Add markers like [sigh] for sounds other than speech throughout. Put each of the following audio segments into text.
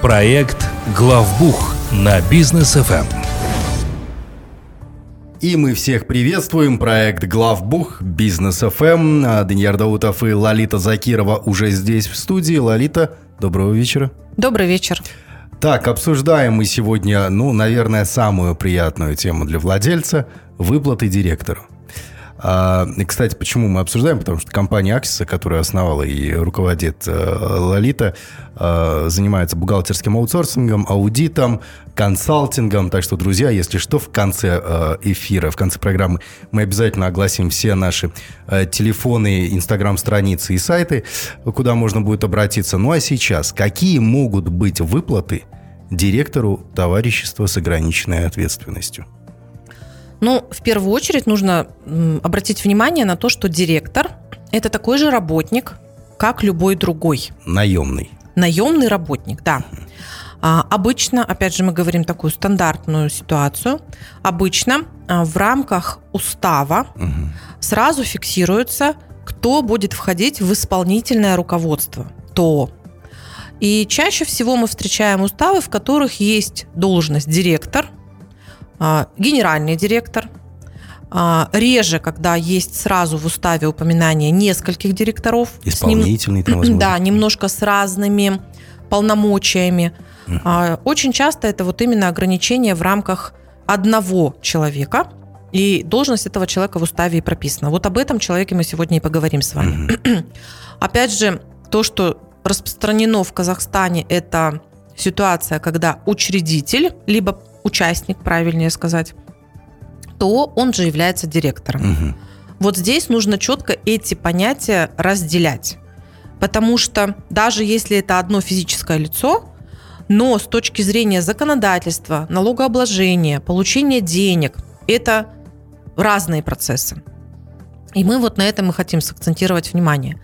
Проект «Главбух» на бизнес ФМ. И мы всех приветствуем. Проект «Главбух», Бизнес ФМ. А Даниил Даутов и Лолита Закирова уже здесь в студии. Лолита, доброго вечера. Добрый вечер. Так, обсуждаем мы сегодня, ну, наверное, самую приятную тему для владельца – выплаты директору. А, и, кстати, почему мы обсуждаем? Потому что компания Аксиса, которая основала и руководит э, Лолита, э, занимается бухгалтерским аутсорсингом, аудитом, консалтингом. Так что, друзья, если что, в конце э, эфира, в конце программы мы обязательно огласим все наши телефоны, инстаграм-страницы и сайты, куда можно будет обратиться. Ну а сейчас, какие могут быть выплаты директору товарищества с ограниченной ответственностью? Ну, в первую очередь нужно обратить внимание на то, что директор – это такой же работник, как любой другой. Наемный. Наемный работник, да. А, обычно, опять же, мы говорим такую стандартную ситуацию. Обычно а, в рамках устава угу. сразу фиксируется, кто будет входить в исполнительное руководство. То. И чаще всего мы встречаем уставы, в которых есть должность директор – генеральный директор. А, реже, когда есть сразу в уставе упоминание нескольких директоров. Исполнительный, там, возможно. Да, немножко с разными полномочиями. Uh-huh. Очень часто это вот именно ограничение в рамках одного человека, и должность этого человека в уставе и прописана. Вот об этом человеке мы сегодня и поговорим с вами. Uh-huh. [clears throat] Опять же, то, что распространено в Казахстане, это ситуация, когда учредитель, либо участник, правильнее сказать, то он же является директором. Угу. Вот здесь нужно четко эти понятия разделять. Потому что даже если это одно физическое лицо, но с точки зрения законодательства, налогообложения, получения денег, это разные процессы. И мы вот на этом и хотим сакцентировать внимание.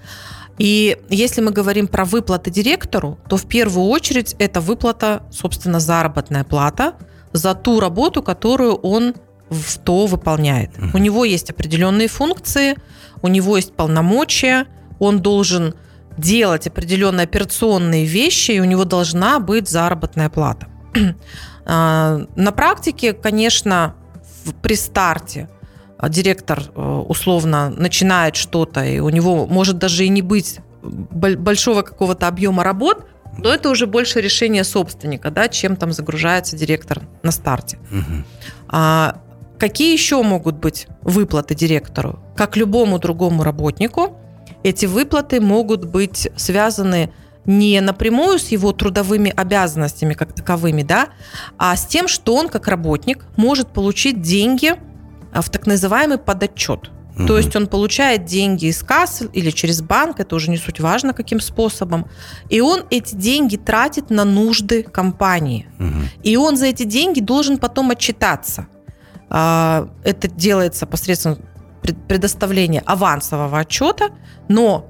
И если мы говорим про выплаты директору, то в первую очередь это выплата, собственно, заработная плата – за ту работу, которую он в то выполняет. Uh-huh. У него есть определенные функции, у него есть полномочия, он должен делать определенные операционные вещи, и у него должна быть заработная плата. [clears throat] А, на практике, конечно, при старте директор э, условно начинает что-то, и у него может даже и не быть большого какого-то объема работ, но это уже больше решение собственника, да, чем там загружается директор на старте. Угу. А, какие еще могут быть выплаты директору? Как любому другому работнику, эти выплаты могут быть связаны не напрямую с его трудовыми обязанностями как таковыми, да, а с тем, что он как работник может получить деньги в так называемый подотчет. Угу. То есть он получает деньги из кассы или через банк, это уже не суть важно, каким способом. И он эти деньги тратит на нужды компании. Угу. И он за эти деньги должен потом отчитаться. А, это делается посредством предоставления авансового отчета, но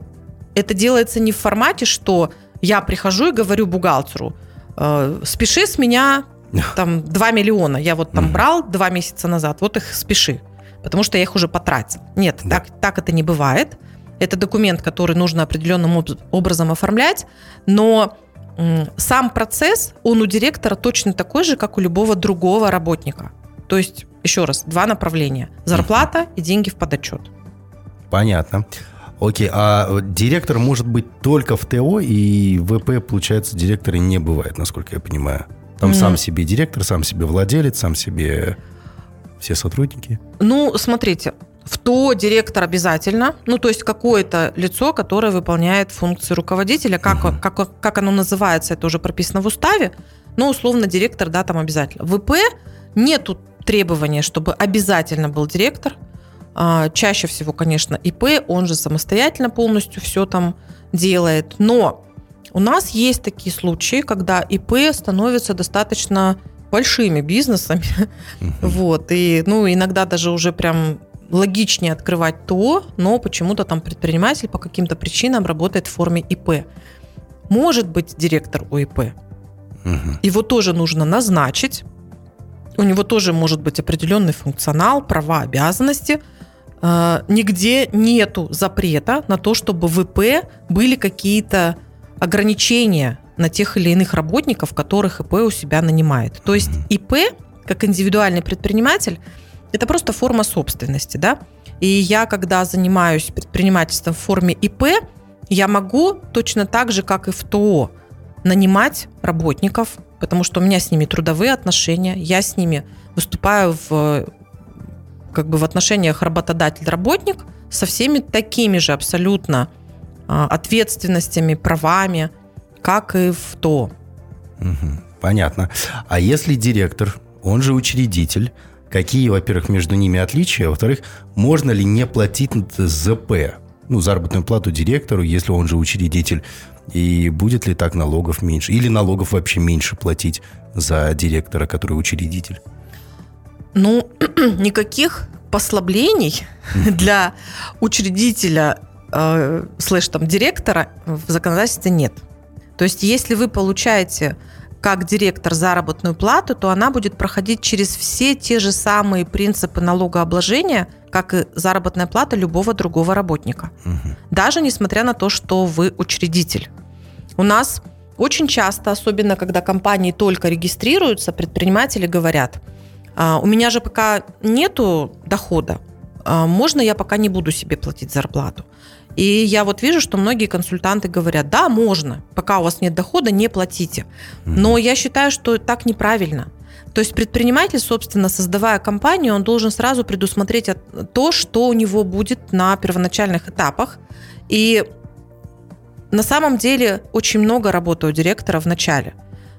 это делается не в формате, что я прихожу и говорю бухгалтеру, «Э, спеши с меня [laughs] там 2 миллиона, я вот там брал 2 месяца назад, вот их спеши потому что я их уже потратил. Нет, да. так, так это не бывает. Это документ, который нужно определенным образом оформлять, но сам процесс, он у директора точно такой же, как у любого другого работника. То есть, еще раз, два направления. Зарплата и деньги в подотчет. Понятно. Окей, а директор может быть только в ТО, и в ВП, получается, директора не бывает, насколько я понимаю. Там mm. сам себе директор, сам себе владелец, сам себе все сотрудники? Ну, смотрите, в то директор обязательно, ну, то есть какое-то лицо, которое выполняет функции руководителя, как, угу. как, как оно называется, это уже прописано в уставе, но условно директор, да, там обязательно. В ИП нету требования, чтобы обязательно был директор. А, чаще всего, конечно, ИП, он же самостоятельно полностью все там делает, но у нас есть такие случаи, когда ИП становится достаточно большими бизнесами. Uh-huh. Вот. И, ну, иногда даже уже прям логичнее открывать то, но почему-то там предприниматель по каким-то причинам работает в форме ИП. Может быть директор УИП. Uh-huh. Его тоже нужно назначить. У него тоже может быть определенный функционал, права, обязанности. Э, нигде нету запрета на то, чтобы в ИП были какие-то ограничения на тех или иных работников, которых ИП у себя нанимает. То есть ИП, как индивидуальный предприниматель, это просто форма собственности, да. И я, когда занимаюсь предпринимательством в форме ИП, я могу точно так же, как и в ТО, нанимать работников, потому что у меня с ними трудовые отношения, я с ними выступаю в как бы в отношениях работодатель-работник со всеми такими же абсолютно а, ответственностями, правами, как и в ТО. Угу, понятно. А если директор, он же учредитель, какие, во-первых, между ними отличия, а во-вторых, можно ли не платить ЗП, ну, заработную плату директору, если он же учредитель, и будет ли так налогов меньше? Или налогов вообще меньше платить за директора, который учредитель? Ну, [clears throat] никаких послаблений [laughs] для учредителя э, слэш там директора в законодательстве нет. То есть, если вы получаете как директор заработную плату, то она будет проходить через все те же самые принципы налогообложения, как и заработная плата любого другого работника. Угу. Даже несмотря на то, что вы учредитель. У нас очень часто, особенно когда компании только регистрируются, предприниматели говорят, «А, у меня же пока нету дохода, а, можно я пока не буду себе платить зарплату. И я вот вижу, что многие консультанты говорят, да, можно, пока у вас нет дохода, не платите. Но я считаю, что так неправильно. То есть предприниматель, собственно, создавая компанию, он должен сразу предусмотреть то, что у него будет на первоначальных этапах. И на самом деле очень много работы у директора в начале.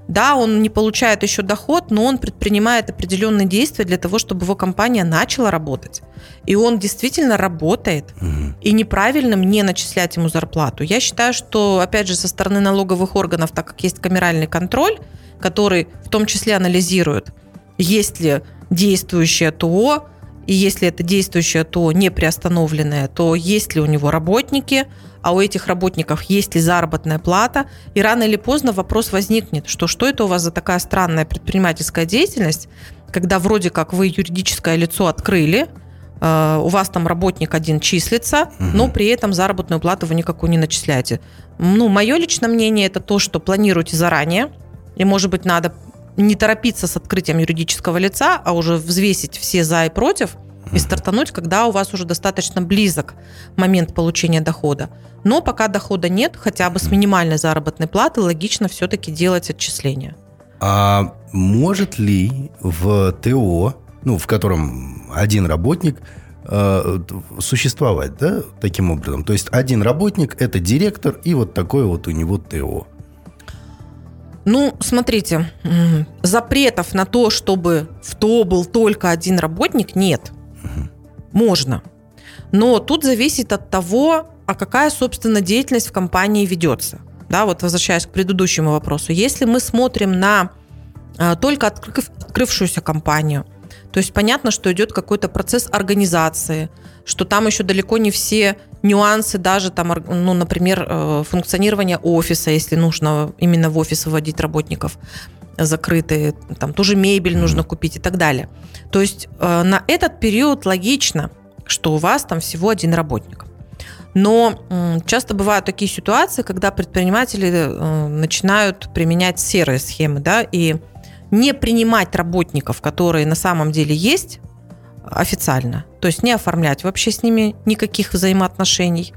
Да, он не получает еще доход, но он предпринимает определенные действия для того, чтобы его компания начала работать. И он действительно работает. Угу. И неправильным не начислять ему зарплату. Я считаю, что, опять же, со стороны налоговых органов, так как есть камеральный контроль, который в том числе анализирует, есть ли действующее ТО, и если это действующее ТО не приостановленное, то есть ли у него работники, а у этих работников есть ли заработная плата, и рано или поздно вопрос возникнет, что что это у вас за такая странная предпринимательская деятельность, когда вроде как вы юридическое лицо открыли, э, у вас там работник один числится, угу. но при этом заработную плату вы никакую не начисляете. Ну, мое личное мнение это то, что планируйте заранее, и, может быть, надо не торопиться с открытием юридического лица, а уже взвесить все за и против, и стартануть, когда у вас уже достаточно близок момент получения дохода. Но пока дохода нет, хотя бы с минимальной заработной платы, логично все-таки делать отчисления. А может ли в ТО, ну, в котором один работник, э, существовать, да, таким образом? То есть один работник – это директор, и вот такое вот у него ТО. Ну, смотрите, запретов на то, чтобы в ТО был только один работник, нет. Можно. Но тут зависит от того, а какая, собственно, деятельность в компании ведется. Да, вот возвращаясь к предыдущему вопросу. Если мы смотрим на а, только открыв, открывшуюся компанию, то есть понятно, что идет какой-то процесс организации, что там еще далеко не все нюансы, даже там, ну, например, э, функционирование офиса, если нужно именно в офис выводить работников закрытые, там тоже мебель нужно купить и так далее. То есть э, на этот период логично, что у вас там всего один работник. Но часто бывают такие ситуации, когда предприниматели э, начинают применять серые схемы, да, и не принимать работников, которые на самом деле есть официально, то есть не оформлять вообще с ними никаких взаимоотношений.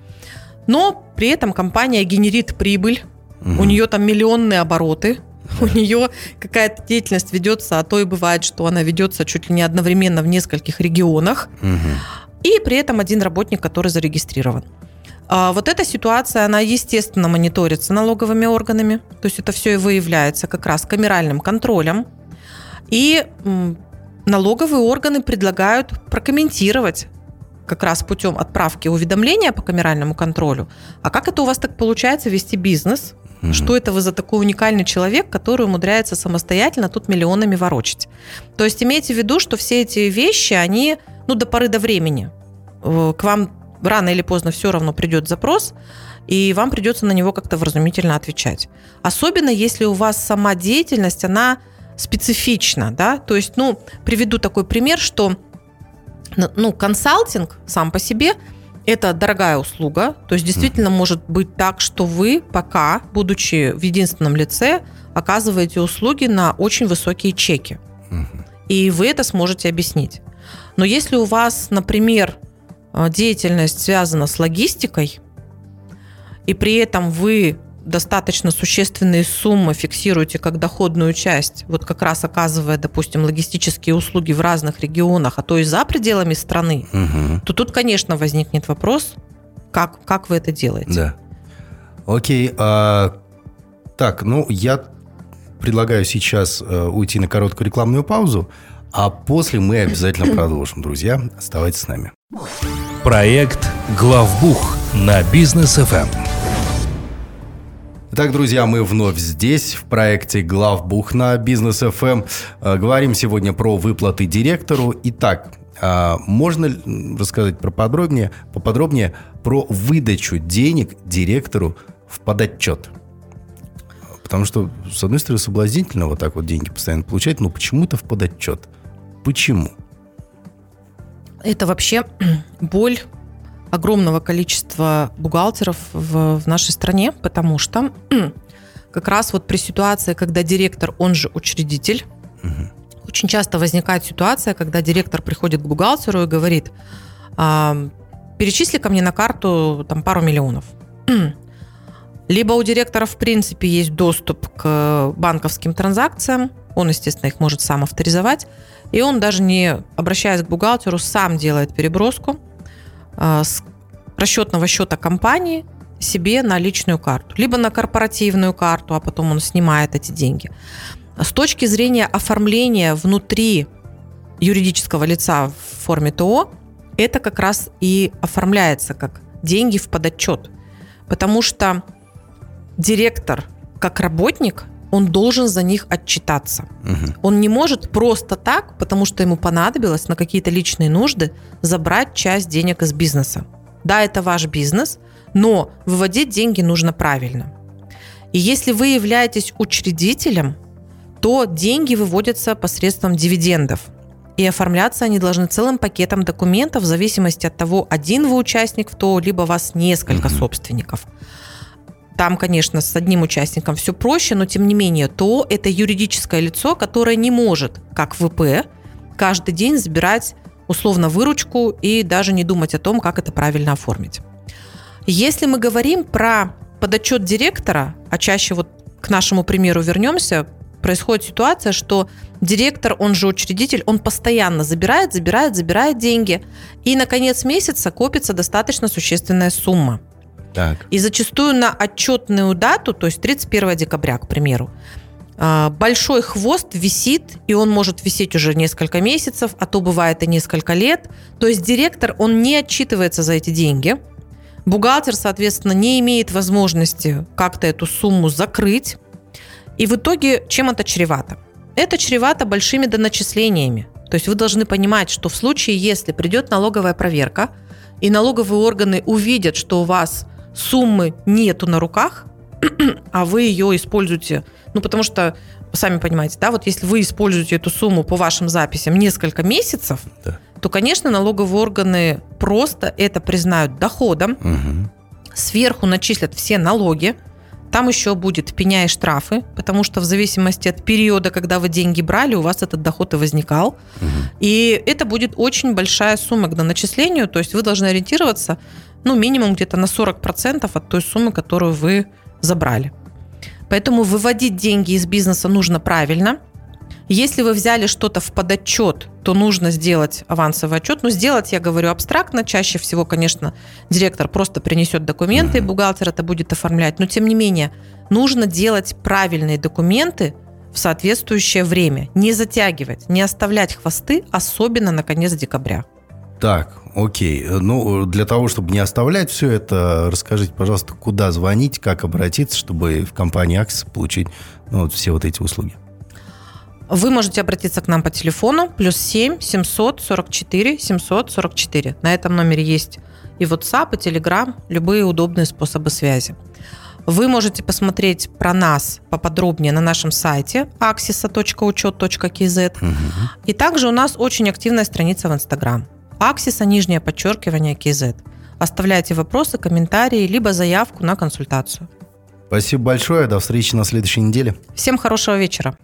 Но при этом компания генерит прибыль, угу. у нее там миллионные обороты, у нее какая-то деятельность ведется, а то и бывает, что она ведется чуть ли не одновременно в нескольких регионах, и при этом один работник, который зарегистрирован. А вот эта ситуация, она, естественно, мониторится налоговыми органами, то есть это все и выявляется как раз камеральным контролем. И налоговые органы предлагают прокомментировать как раз путем отправки уведомления по камеральному контролю. А как это у вас так получается вести бизнес? Mm-hmm. Что это вы за такой уникальный человек, который умудряется самостоятельно тут миллионами ворочать? То есть имейте в виду, что все эти вещи, они ну, до поры до времени. Э, к вам рано или поздно все равно придет запрос, и вам придется на него как-то вразумительно отвечать. Особенно если у вас сама деятельность, она специфична, да, то есть, ну, приведу такой пример, что, ну, консалтинг сам по себе – Это дорогая услуга, то есть действительно может быть так, что вы пока, будучи в единственном лице, оказываете услуги на очень высокие чеки. И вы это сможете объяснить. Но если у вас, например, э, деятельность связана с логистикой, и при этом вы достаточно существенные суммы фиксируете как доходную часть, вот как раз оказывая, допустим, логистические услуги в разных регионах, а то и за пределами страны, Мгм. то тут, конечно, возникнет вопрос, как, как вы это делаете. Да. Окей. а, так, ну, я предлагаю сейчас э, уйти на короткую рекламную паузу, а после мы обязательно [coughs] продолжим, друзья. Оставайтесь с нами. Проект «Главбух» на бизнес FM. Итак, друзья, мы вновь здесь, в проекте «Главбух» на Бизнес ФМ. Э, Говорим сегодня про выплаты директору. Итак, а, можно рассказать про подробнее, поподробнее про выдачу денег директору в подотчет? Потому что, с одной стороны, соблазнительно вот так вот деньги постоянно получать, но почему-то в подотчет. Почему? Это вообще [clears throat] боль огромного количества бухгалтеров в, в нашей стране, потому что [clears throat] как раз вот при ситуации, когда директор, он же учредитель, очень часто возникает ситуация, когда директор приходит к бухгалтеру и говорит, «А, перечисли ко мне на карту там пару миллионов. [clears throat] Либо у директора в принципе есть доступ к банковским транзакциям, он, естественно, их может сам авторизовать, и он даже не обращаясь к бухгалтеру, сам делает переброску с расчетного счета компании себе на личную карту, либо на корпоративную карту, а потом он снимает эти деньги. С точки зрения оформления внутри юридического лица в форме ТО, это как раз и оформляется как деньги в подотчет. Потому что директор, как работник, он должен за них отчитаться. Мгм. Он не может просто так, потому что ему понадобилось на какие-то личные нужды забрать часть денег из бизнеса. Да, это ваш бизнес, но выводить деньги нужно правильно. И если вы являетесь учредителем, то деньги выводятся посредством дивидендов. И оформляться они должны целым пакетом документов в зависимости от того, один вы участник в ТО, либо вас несколько собственников. Там, конечно, с одним участником все проще, но тем не менее, ТО – это юридическое лицо, которое не может, как ВП, каждый день забирать условно выручку и даже не думать о том, как это правильно оформить. Если мы говорим про подотчет директора, а чаще вот к нашему примеру вернемся, происходит ситуация, что директор, он же учредитель, он постоянно забирает, забирает, забирает деньги, и на конец месяца копится достаточно существенная сумма. Так. И зачастую на отчетную дату, то есть 31 декабря, к примеру, а, большой хвост висит, и он может висеть уже несколько месяцев, а то бывает и несколько лет. То есть директор, он не отчитывается за эти деньги. Бухгалтер, соответственно, не имеет возможности как-то эту сумму закрыть. И в итоге чем это чревато? Это чревато большими доначислениями. То есть вы должны понимать, что в случае, если придет налоговая проверка, и налоговые органы увидят, что у вас суммы нету на руках, [clears throat] а вы ее используете, ну, потому что, сами понимаете, да, вот если вы используете эту сумму по вашим записям несколько месяцев, Да. то, конечно, налоговые органы просто это признают доходом, Мгм. сверху начислят все налоги, там еще будет пеня и штрафы, потому что в зависимости от периода, когда вы деньги брали, у вас этот доход и возникал. И это будет очень большая сумма к доначислению, то есть вы должны ориентироваться, ну, минимум где-то на 40% от той суммы, которую вы забрали. Поэтому выводить деньги из бизнеса нужно правильно. Если вы взяли что-то в подотчет, то нужно сделать авансовый отчет. Ну, сделать, я говорю, абстрактно. Чаще всего, конечно, директор просто принесет документы, и бухгалтер это будет оформлять. Но, тем не менее, нужно делать правильные документы в соответствующее время. Не затягивать, не оставлять хвосты, особенно на конец декабря. Так, окей. Ну, для того, чтобы не оставлять все это, расскажите, пожалуйста, куда звонить, как обратиться, чтобы в компании Аксис получить ну, вот все вот эти услуги. Вы можете обратиться к нам по телефону плюс 7 744 744. На этом номере есть и WhatsApp, и Telegram, любые удобные способы связи. Вы можете посмотреть про нас поподробнее на нашем сайте axisa.учет.kz. И также у нас очень активная страница в Instagram. Аксиса, нижнее подчеркивание, KZ. оставляйте вопросы, комментарии, либо заявку на консультацию. Спасибо большое. До встречи на следующей неделе. Всем хорошего вечера.